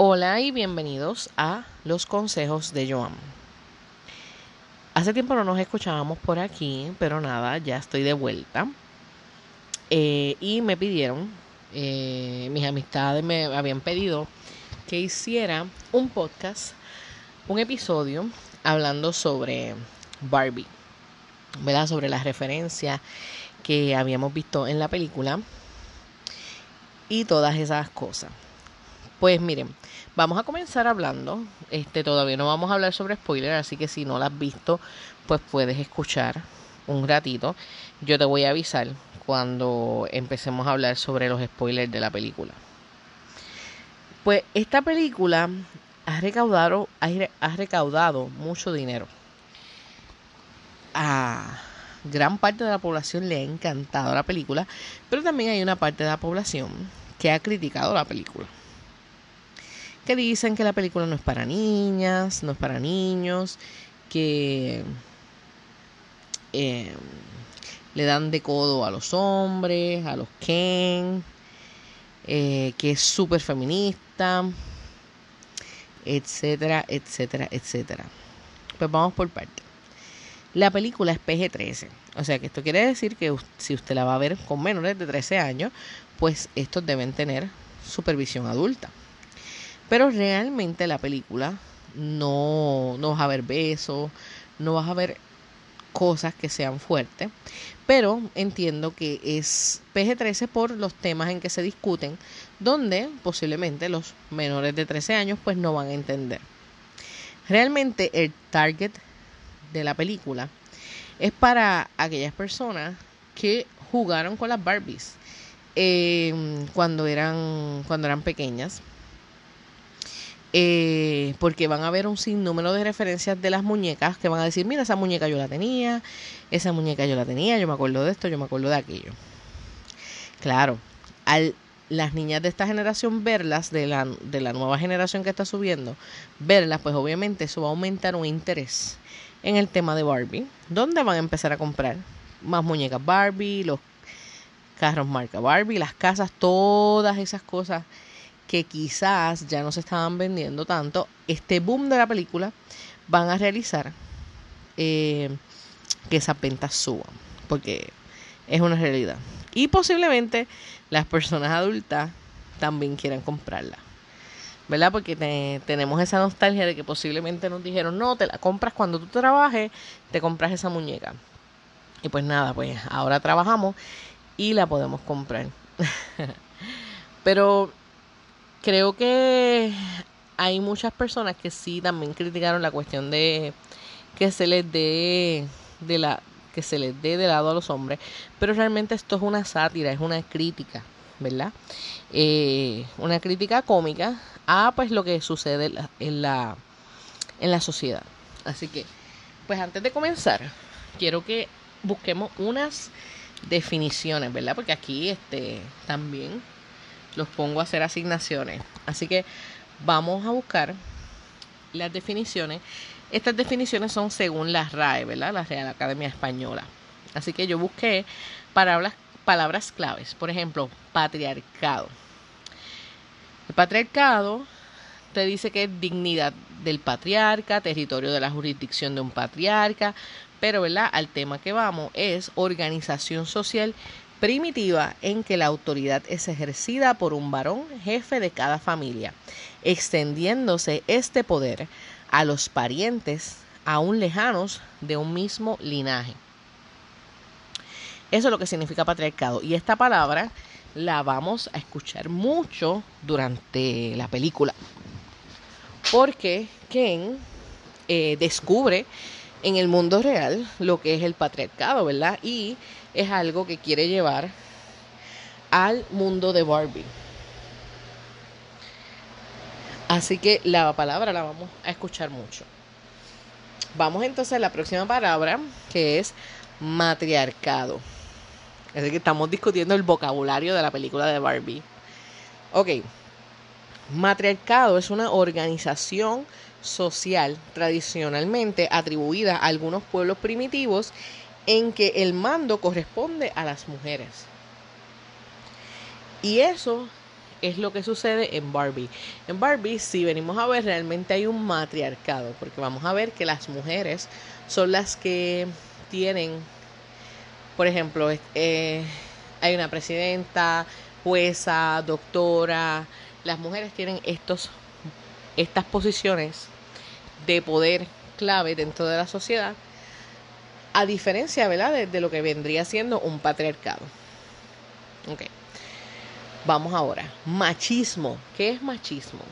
Hola y bienvenidos a los consejos de Joan. Hace tiempo no nos escuchábamos por aquí, pero nada, ya estoy de vuelta. Eh, y me pidieron, eh, mis amistades me habían pedido que hiciera un podcast, un episodio hablando sobre Barbie, ¿verdad? Sobre las referencias que habíamos visto en la película y todas esas cosas. Pues miren, vamos a comenzar hablando. Este todavía no vamos a hablar sobre spoiler, así que si no la has visto, pues puedes escuchar un ratito. Yo te voy a avisar cuando empecemos a hablar sobre los spoilers de la película. Pues esta película ha recaudado, ha recaudado mucho dinero. A gran parte de la población le ha encantado la película, pero también hay una parte de la población que ha criticado la película que dicen que la película no es para niñas, no es para niños, que eh, le dan de codo a los hombres, a los Ken, eh, que es súper feminista, etcétera, etcétera, etcétera. Pues vamos por parte. La película es PG-13, o sea que esto quiere decir que si usted la va a ver con menores de 13 años, pues estos deben tener supervisión adulta. Pero realmente la película no, no vas a ver besos, no vas a ver cosas que sean fuertes, pero entiendo que es PG-13 por los temas en que se discuten, donde posiblemente los menores de 13 años pues no van a entender. Realmente el target de la película es para aquellas personas que jugaron con las Barbies eh, cuando eran cuando eran pequeñas eh, porque van a ver un sinnúmero de referencias de las muñecas que van a decir, mira, esa muñeca yo la tenía, esa muñeca yo la tenía, yo me acuerdo de esto, yo me acuerdo de aquello. Claro, al las niñas de esta generación verlas, de la, de la nueva generación que está subiendo, verlas, pues obviamente eso va a aumentar un interés en el tema de Barbie, donde van a empezar a comprar más muñecas Barbie, los carros marca Barbie, las casas, todas esas cosas que quizás ya no se estaban vendiendo tanto, este boom de la película van a realizar eh, que esas ventas suban, porque es una realidad. Y posiblemente las personas adultas también quieran comprarla. ¿Verdad? Porque tenemos esa nostalgia de que posiblemente nos dijeron, no, te la compras cuando tú trabajes, te compras esa muñeca. Y pues nada, pues ahora trabajamos y la podemos comprar. Pero creo que hay muchas personas que sí también criticaron la cuestión de que se les dé de la que se les dé de lado a los hombres, pero realmente esto es una sátira, es una crítica, ¿verdad? Eh, una crítica cómica a pues lo que sucede en la, en la sociedad. Así que, pues antes de comenzar, quiero que busquemos unas definiciones, ¿verdad? Porque aquí este también los pongo a hacer asignaciones. Así que vamos a buscar las definiciones. Estas definiciones son según la RAE, ¿verdad? La Real Academia Española. Así que yo busqué palabras, palabras claves. Por ejemplo, patriarcado. El patriarcado te dice que es dignidad del patriarca, territorio de la jurisdicción de un patriarca, pero ¿verdad? al tema que vamos es organización social primitiva en que la autoridad es ejercida por un varón jefe de cada familia, extendiéndose este poder a los parientes aún lejanos de un mismo linaje. Eso es lo que significa patriarcado. Y esta palabra la vamos a escuchar mucho durante la película. Porque Ken eh, descubre en el mundo real lo que es el patriarcado, ¿verdad? Y es algo que quiere llevar al mundo de Barbie. Así que la palabra la vamos a escuchar mucho. Vamos entonces a la próxima palabra, que es matriarcado. Así que estamos discutiendo el vocabulario de la película de Barbie. Ok. Matriarcado es una organización social tradicionalmente atribuida a algunos pueblos primitivos en que el mando corresponde a las mujeres. Y eso es lo que sucede en Barbie. En Barbie, si venimos a ver, realmente hay un matriarcado, porque vamos a ver que las mujeres son las que tienen, por ejemplo, eh, hay una presidenta, jueza, doctora, las mujeres tienen estos, estas posiciones de poder clave dentro de la sociedad, a diferencia ¿verdad? De, lo que vendría siendo un patriarcado. Okay. Vamos ahora. Machismo. ¿Qué es machismo?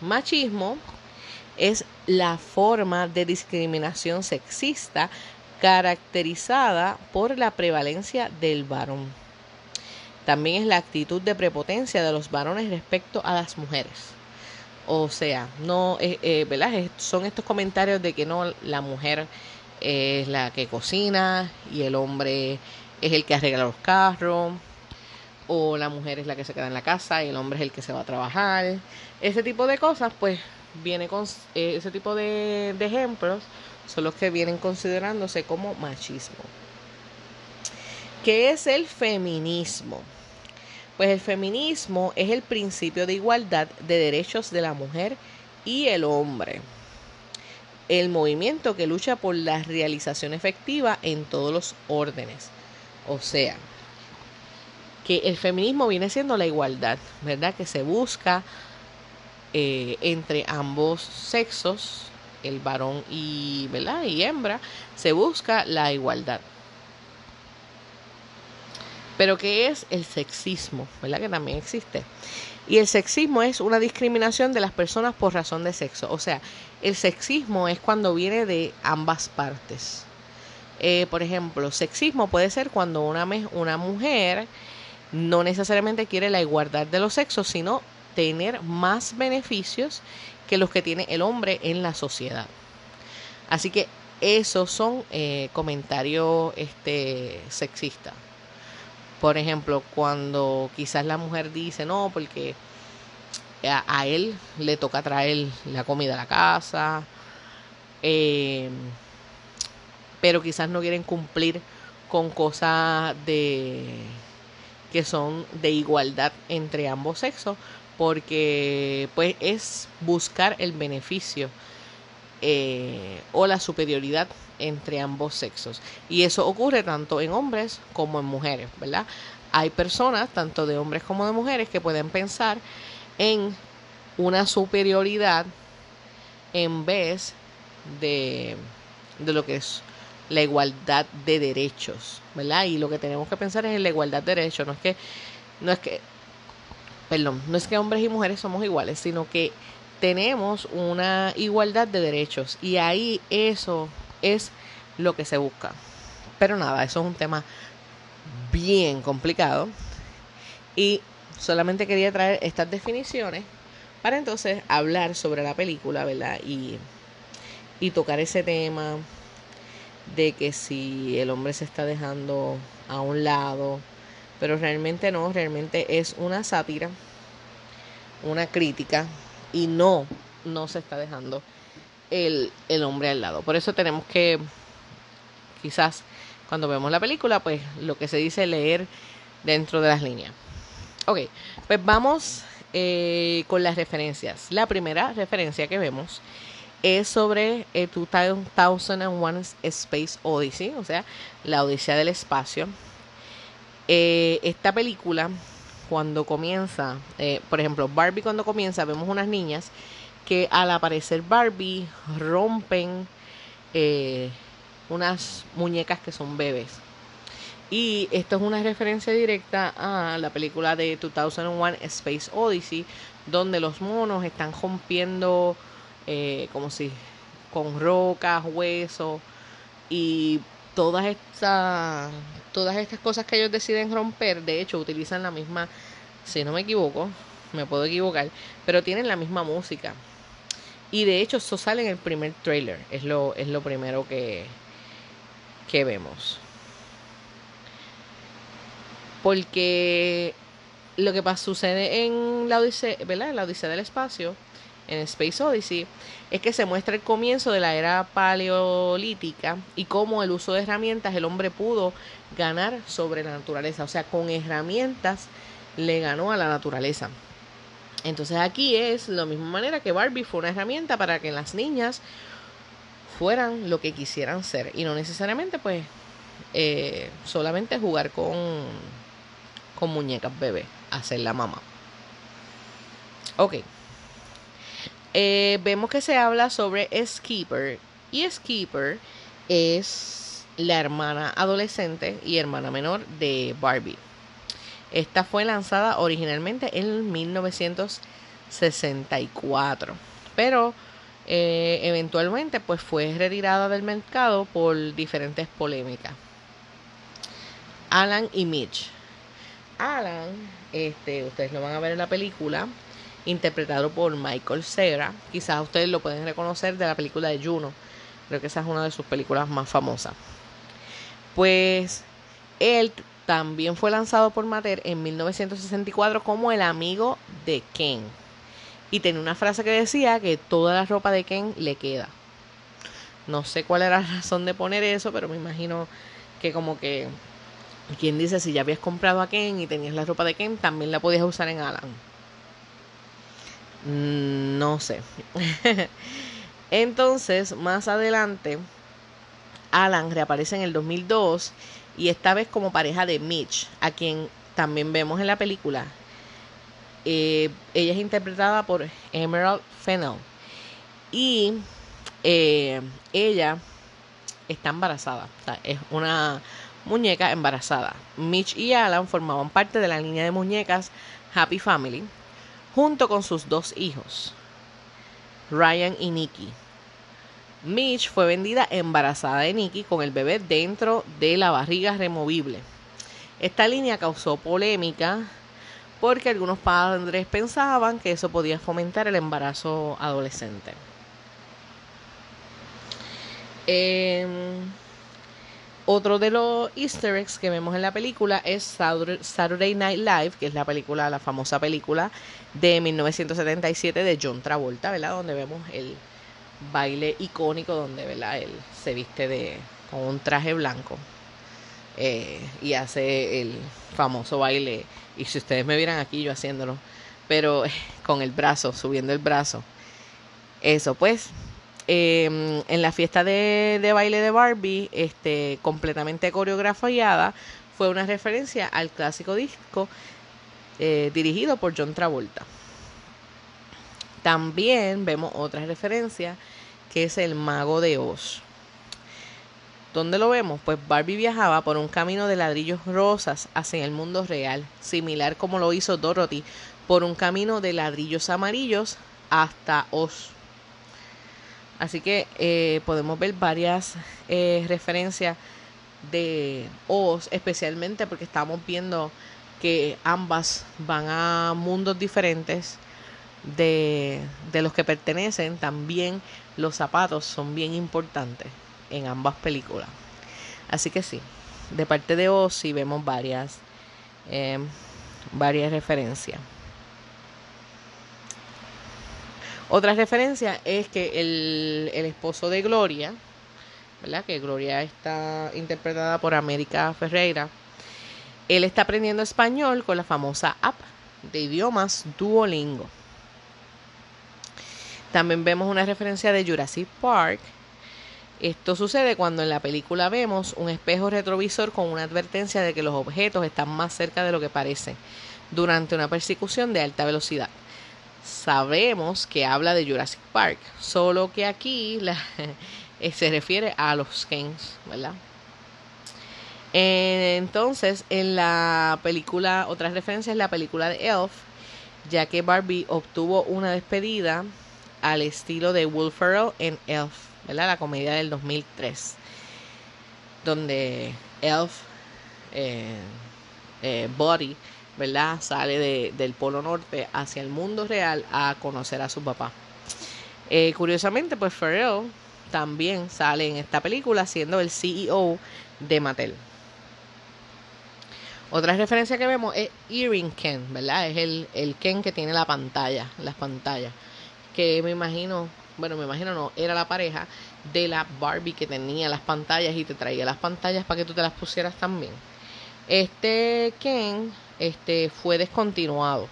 Machismo es la forma de discriminación sexista caracterizada por la prevalencia del varón. También es la actitud de prepotencia de los varones respecto a las mujeres. O sea, no, eh, eh, ¿verdad? Son estos comentarios de que no, la mujer es la que cocina y el hombre es el que arregla los carros, o la mujer es la que se queda en la casa y el hombre es el que se va a trabajar. Ese tipo de cosas, pues, viene con eh, ese tipo de, de ejemplos son los que vienen considerándose como machismo. ¿Qué es el feminismo? Pues el feminismo es el principio de igualdad de derechos de la mujer y el hombre. El movimiento que lucha por la realización efectiva en todos los órdenes. O sea, que el feminismo viene siendo la igualdad, ¿verdad? Que se busca eh, entre ambos sexos, el varón y, ¿verdad? y hembra, se busca la igualdad. Pero ¿qué es el sexismo? ¿Verdad que también existe? Y el sexismo es una discriminación de las personas por razón de sexo. O sea, el sexismo es cuando viene de ambas partes. Eh, por ejemplo, sexismo puede ser cuando una, una mujer no necesariamente quiere la igualdad de los sexos, sino tener más beneficios que los que tiene el hombre en la sociedad. Así que esos son eh, comentarios este, sexistas. Por ejemplo, cuando quizás la mujer dice, no, porque a, él le toca traer la comida a la casa, eh, pero quizás no quieren cumplir con cosas de que son de igualdad entre ambos sexos, porque pues es buscar el beneficio eh, o la superioridad entre ambos sexos. Y eso ocurre tanto en hombres como en mujeres, ¿verdad? Hay personas, tanto de hombres como de mujeres, que pueden pensar en una superioridad en vez de, de lo que es la igualdad de derechos, ¿verdad? Y lo que tenemos que pensar es en la igualdad de derechos, no es que, no es que, perdón, no es que hombres y mujeres somos iguales, sino que tenemos una igualdad de derechos y ahí eso es lo que se busca. Pero nada, eso es un tema bien complicado. Y solamente quería traer estas definiciones para entonces hablar sobre la película, ¿verdad? Y, y tocar ese tema de que si el hombre se está dejando a un lado, pero realmente no, realmente es una sátira, una crítica y no, no se está dejando el, el hombre al lado. Por eso tenemos que quizás cuando vemos la película, pues lo que se dice leer dentro de las líneas. Ok, pues vamos eh, con las referencias. La primera referencia que vemos es sobre el 2001 Space Odyssey, o sea, la Odisea del Espacio. Eh, esta película, cuando comienza, eh, por ejemplo, Barbie cuando comienza, vemos unas niñas que al aparecer Barbie rompen unas muñecas que son bebés. Y esto es una referencia directa a la película de 2001 Space Odyssey, donde los monos están rompiendo eh, como si con rocas, huesos y todas estas todas estas cosas que ellos deciden romper, de hecho utilizan la misma, si no me equivoco, me puedo equivocar, pero tienen la misma música. Y de hecho eso sale en el primer trailer, es lo, es lo primero que, que vemos. Porque lo que pasa, sucede en la Odisea, ¿verdad? En la Odisea del Espacio, en Space Odyssey, es que se muestra el comienzo de la era paleolítica y cómo el uso de herramientas el hombre pudo ganar sobre la naturaleza. O sea, con herramientas le ganó a la naturaleza. Entonces aquí es la misma manera que Barbie fue una herramienta para que las niñas fueran lo que quisieran ser y no necesariamente pues eh, solamente jugar con, con muñecas bebé, hacer la mamá. Ok. Eh, vemos que se habla sobre Skipper y Skipper es la hermana adolescente y hermana menor de Barbie. Esta fue lanzada originalmente en 1964, pero eh, eventualmente pues fue retirada del mercado por diferentes polémicas. Alan y Mitch. Alan, este, ustedes lo van a ver en la película, interpretado por Michael Cera. Quizás ustedes lo pueden reconocer de la película de Juno. Creo que esa es una de sus películas más famosas. Pues él también fue lanzado por Mattel en 1964 como el amigo de Ken. Y tenía una frase que decía que toda la ropa de Ken le queda. No sé cuál era la razón de poner eso, pero me imagino que como que quien dice si ya habías comprado a Ken y tenías la ropa de Ken, también la podías usar en Alan. Mm, no sé. Entonces, más adelante, Alan reaparece en el 2002 y esta vez como pareja de Mitch, a quien también vemos en la película. Eh, ella es interpretada por Emerald Fennell y eh, ella está embarazada, es una muñeca embarazada. Mitch y Alan formaban parte de la línea de muñecas Happy Family junto con sus dos hijos, Ryan y Nikki. Mitch fue vendida embarazada de Nikki con el bebé dentro de la barriga removible. Esta línea causó polémica porque algunos padres pensaban que eso podía fomentar el embarazo adolescente. Em, otro de los easter eggs que vemos en la película es Saturday Night Live, que es la película, la famosa película de 1977 de John Travolta, ¿verdad? Donde vemos el baile icónico donde ¿verdad? él se viste de con un traje blanco eh, y hace el famoso baile y si ustedes me vieran aquí yo haciéndolo pero con el brazo subiendo el brazo eso pues em, en la fiesta de, baile de Barbie este completamente coreografiada fue una referencia al clásico disco eh, dirigido por John Travolta también vemos otra referencia que es el mago de Oz. ¿Dónde lo vemos? Pues Barbie viajaba por un camino de ladrillos rosas hacia el mundo real, similar como lo hizo Dorothy por un camino de ladrillos amarillos hasta Oz. Así que eh, podemos ver varias eh, referencias de Oz, especialmente porque estamos viendo que ambas van a mundos diferentes de, los que pertenecen, también los zapatos son bien importantes en ambas películas. Así que sí, de parte de Ozzy vemos varias, em, varias referencias. Otra referencia es que el, esposo de Gloria, ¿verdad? Que Gloria está interpretada por América Ferreira. Él está aprendiendo español con la famosa app de idiomas Duolingo. También vemos una referencia de Jurassic Park. Esto sucede cuando en la película vemos un espejo retrovisor con una advertencia de que los objetos están más cerca de lo que parecen durante una persecución de alta velocidad. Sabemos que habla de Jurassic Park, solo que aquí se refiere a los Kens, ¿verdad? Entonces, en la película, otra referencia es la película de Elf, ya que Barbie obtuvo una despedida al estilo de Will Ferrell en Elf, ¿verdad? La comedia del 2003, donde Elf, eh, eh, Body, ¿verdad? Sale de, del Polo Norte hacia el mundo real a conocer a su papá. Eh, curiosamente, pues Ferrell también sale en esta película siendo el CEO de Mattel. Otra referencia que vemos es Earring Ken, ¿verdad? Es el, el Ken que tiene la pantalla, las pantallas que me imagino, bueno, me imagino no, era la pareja de la Barbie que tenía las pantallas y te traía las pantallas para que tú te las pusieras también. Este Ken este, fue descontinuado.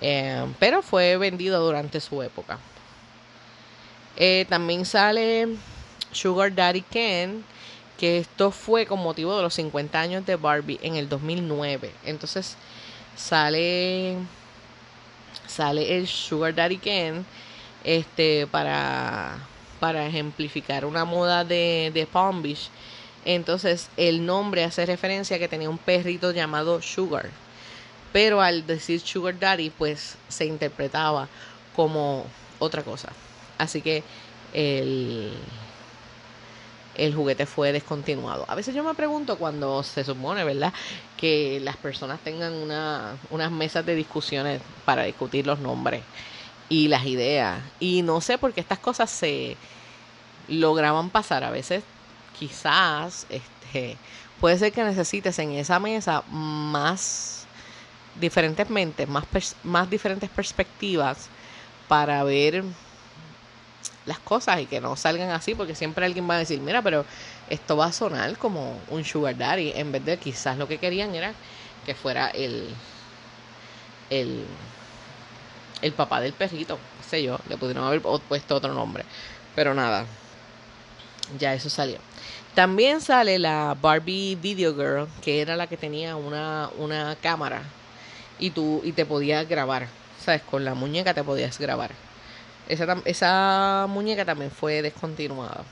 Eh, pero fue vendido durante su época. Eh, también sale Sugar Daddy Ken, que esto fue con motivo de los 50 años de Barbie en el 2009. Entonces sale sale el Sugar Daddy Ken este para para ejemplificar una moda de, de Palm Beach. Entonces el nombre hace referencia a que tenía un perrito llamado Sugar. Pero al decir Sugar Daddy, pues se interpretaba como otra cosa. Así que el, el juguete fue descontinuado. A veces yo me pregunto cuando se supone, ¿verdad? Que las personas tengan una, unas mesas de discusiones para discutir los nombres y las ideas. Y no sé por qué estas cosas se lograban pasar. A veces quizás este, puede ser que necesites en esa mesa más diferentes mentes, más, más diferentes perspectivas para ver las cosas y que no salgan así, porque siempre alguien va a decir, mira, pero esto va a sonar como un sugar daddy, en vez de quizás lo que querían era que fuera el, el, el papá del perrito, qué sé yo, le pudieron haber puesto otro nombre, pero nada, ya eso salió. También sale la Barbie Video Girl, que era la que tenía una, una cámara y tú y te podías grabar, ¿sabes? Con la muñeca te podías grabar. Esa, esa muñeca también fue descontinuada.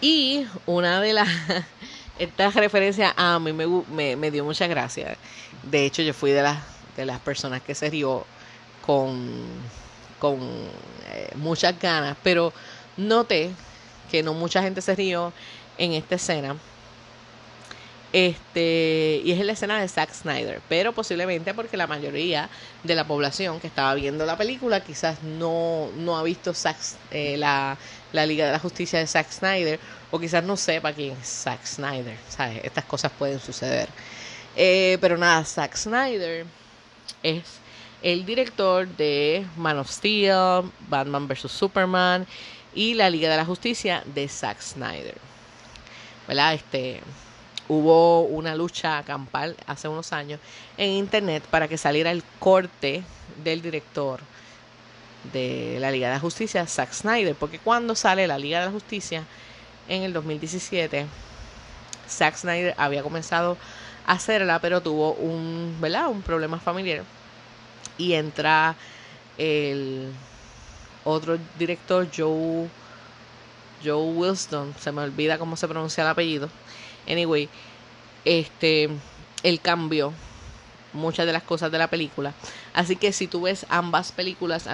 Y una de las... Estas referencias a mí me, me, dio mucha gracia. De hecho, yo fui de las, de las personas que se rió con, con eh, muchas ganas, pero noté que no mucha gente se rió en esta escena este, y es la escena de Zack Snyder, pero posiblemente porque la mayoría de la población que estaba viendo la película quizás no, no ha visto eh, la, Liga de la Justicia de Zack Snyder o quizás no sepa quién es Zack Snyder, ¿sabes? Estas cosas pueden suceder. Eh, pero nada, Zack Snyder es el director de Man of Steel, Batman vs. Superman y la Liga de la Justicia de Zack Snyder. ¿Verdad? Este hubo una lucha campal hace unos años en internet para que saliera el corte del director de la Liga de la Justicia, Zack Snyder, porque cuando sale la Liga de la Justicia en el 2017, Zack Snyder había comenzado a hacerla, pero tuvo un, ¿verdad? un problema familiar y entra el otro director, Joe, Joe Wilson, se me olvida cómo se pronuncia el apellido, Anyway, este, él cambió muchas de las cosas de la película. Así que si tú ves ambas películas,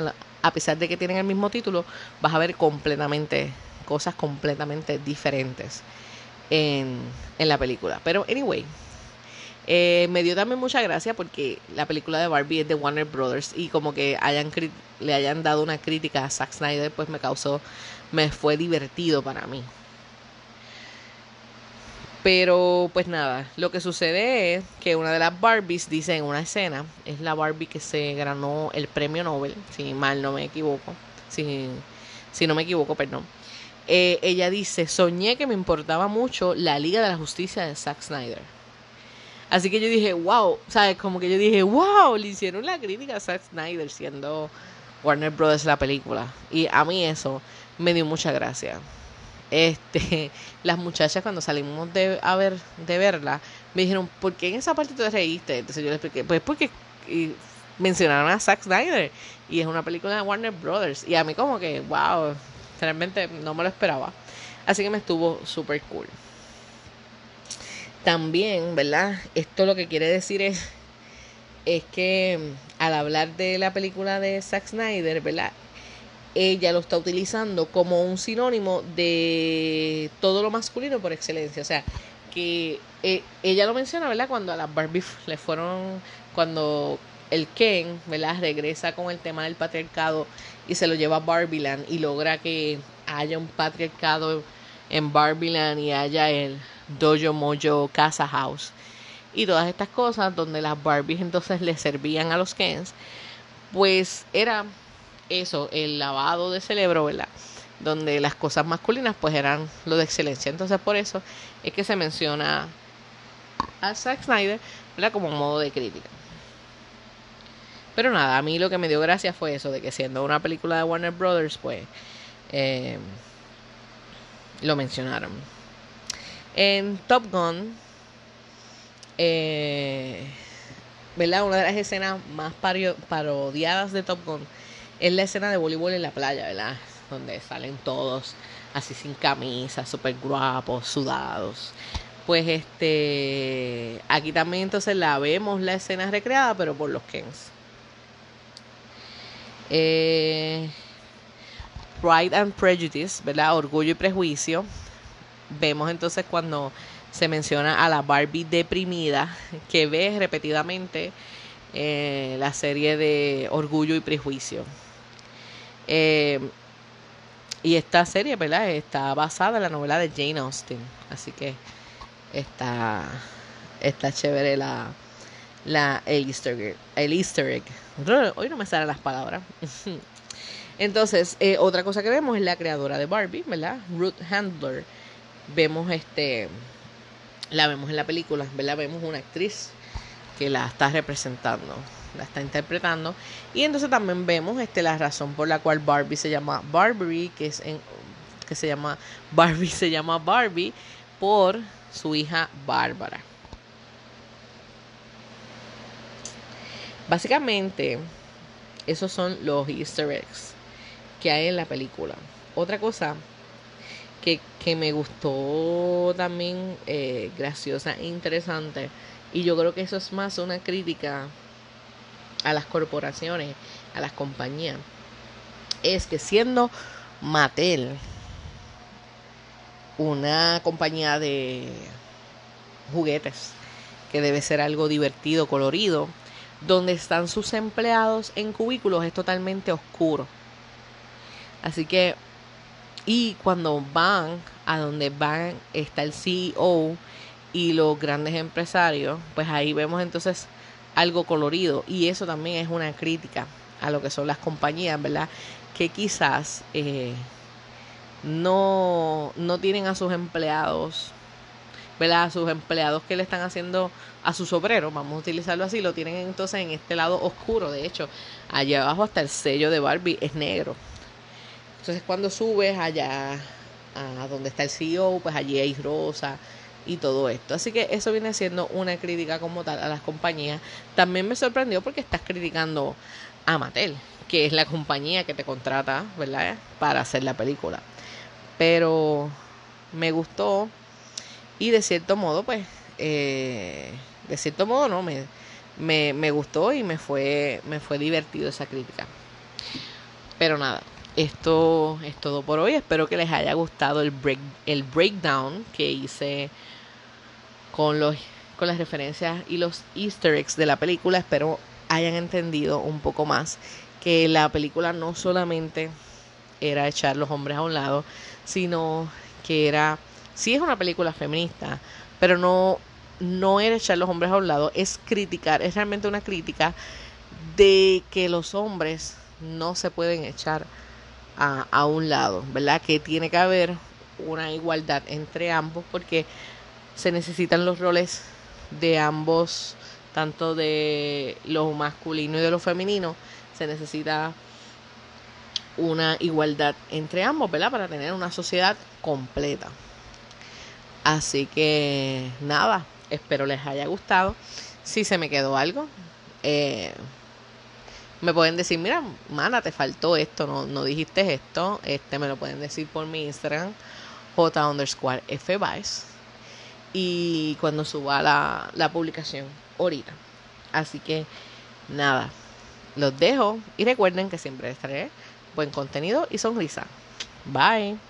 a pesar de que tienen el mismo título, vas a ver completamente cosas completamente diferentes en, en la película. Pero anyway, eh, me dio también mucha gracia porque la película de Barbie es de Warner Brothers y como que le hayan dado una crítica a Zack Snyder, pues me causó, me fue divertido para mí. Pero pues nada, lo que sucede es que una de las Barbies dice en una escena, es la Barbie que se ganó el premio Nobel, si mal no me equivoco, si, si no me equivoco, perdón. Eh, ella dice, soñé que me importaba mucho la Liga de la Justicia de Zack Snyder. Así que yo dije, wow, ¿sabes? Como que yo dije, wow, le hicieron la crítica a Zack Snyder siendo Warner Brothers la película. Y a mí eso me dio mucha gracia este, las muchachas cuando salimos de, a ver, de verla, me dijeron, ¿por qué en esa parte te reíste? Entonces yo les expliqué, pues porque mencionaron a Zack Snyder y es una película de Warner Brothers y a mí como que, wow, realmente no me lo esperaba. Así que me estuvo súper cool. También, ¿verdad? Esto lo que quiere decir es, es que al hablar de la película de Zack Snyder, ¿verdad? ella lo está utilizando como un sinónimo de todo lo masculino por excelencia. O sea, que eh, ella lo menciona, ¿verdad? Cuando a las Barbie le fueron, cuando el Ken, ¿verdad? Regresa con el tema del patriarcado y se lo lleva a Barbieland y logra que haya un patriarcado en Barbieland y haya el Dojo Mojo Casa House y todas estas cosas donde las Barbies entonces le servían a los Kens, pues era eso, el lavado de cerebro, ¿verdad? Donde las cosas masculinas pues eran lo de excelencia. Entonces por eso es que se menciona a Zack Snyder, ¿verdad? Como modo de crítica. Pero nada, a mí lo que me dio gracia fue eso, de que siendo una película de Warner Brothers, pues eh, lo mencionaron. En Top Gun, eh, ¿verdad? Una de las escenas más parodiadas de Top Gun es la escena de voleibol en la playa, ¿verdad? Donde salen todos así sin camisa, súper guapos, sudados. Pues este, aquí también entonces la vemos la escena recreada, pero por los Kens. Eh, Pride and Prejudice, ¿verdad? Orgullo y prejuicio. Vemos entonces cuando se menciona a la Barbie deprimida que ve repetidamente eh, la serie de Orgullo y Prejuicio. Eh, y esta serie, ¿verdad? Está basada en la novela de Jane Austen. Así que está, está chévere la, la, el, Easter egg, el Easter egg. Hoy no me salen las palabras. Entonces, eh, otra cosa que vemos es la creadora de Barbie, ¿verdad? Ruth Handler. Vemos este, la vemos en la película. Vemos una actriz que la está representando, la está interpretando. Y entonces también vemos este, la razón por la cual Barbie se llama Barbie, que es en, que se llama Barbie se llama Barbie por su hija Bárbara. Básicamente, esos son los easter eggs que hay en la película. Otra cosa que, me gustó también eh, graciosa e interesante, y yo creo que eso es más una crítica a las corporaciones, a las compañías, es que siendo Mattel una compañía de juguetes, que debe ser algo divertido, colorido, donde están sus empleados en cubículos es totalmente oscuro. Así que, y cuando van a donde van, está el CEO y los grandes empresarios, pues ahí vemos entonces algo colorido. Y eso también es una crítica a lo que son las compañías, ¿verdad? Que quizás eh, no, no tienen a sus empleados ¿verdad? A sus empleados que le están haciendo a sus obreros, vamos a utilizarlo así, lo tienen entonces en este lado oscuro. De hecho, allá abajo hasta el sello de Barbie es negro. Entonces cuando subes allá a donde está el CEO, pues allí hay rosa y todo esto. Así que eso viene siendo una crítica como tal a las compañías. También me sorprendió porque estás criticando a Mattel, que es la compañía que te contrata, ¿verdad? Para hacer la película. Pero me gustó y de cierto modo, pues, eh, de cierto modo, no, me, me, me gustó y me fue, me fue divertido esa crítica. Pero nada, esto es todo por hoy. Espero que les haya gustado el, break, el breakdown que hice con, los, con las referencias y los easter eggs de la película. Espero hayan entendido un poco más que la película no solamente era echar los hombres a un lado, sino que era sí es una película feminista, pero no, no es echar los hombres a un lado, es criticar, es realmente una crítica de que los hombres no se pueden echar a, a un lado, ¿verdad? Que tiene que haber una igualdad entre ambos porque se necesitan los roles de ambos, tanto de lo masculino y de lo femenino, se necesita una igualdad entre ambos, ¿verdad? Para tener una sociedad completa. Así que nada, espero les haya gustado. Si se me quedó algo, eh, me pueden decir, mira, mana, te faltó esto, no, no dijiste esto. Este me lo pueden decir por mi Instagram, J underscore F Y cuando suba la, la publicación, ahorita. Así que nada, los dejo y recuerden que siempre les traeré buen contenido y sonrisa. Bye.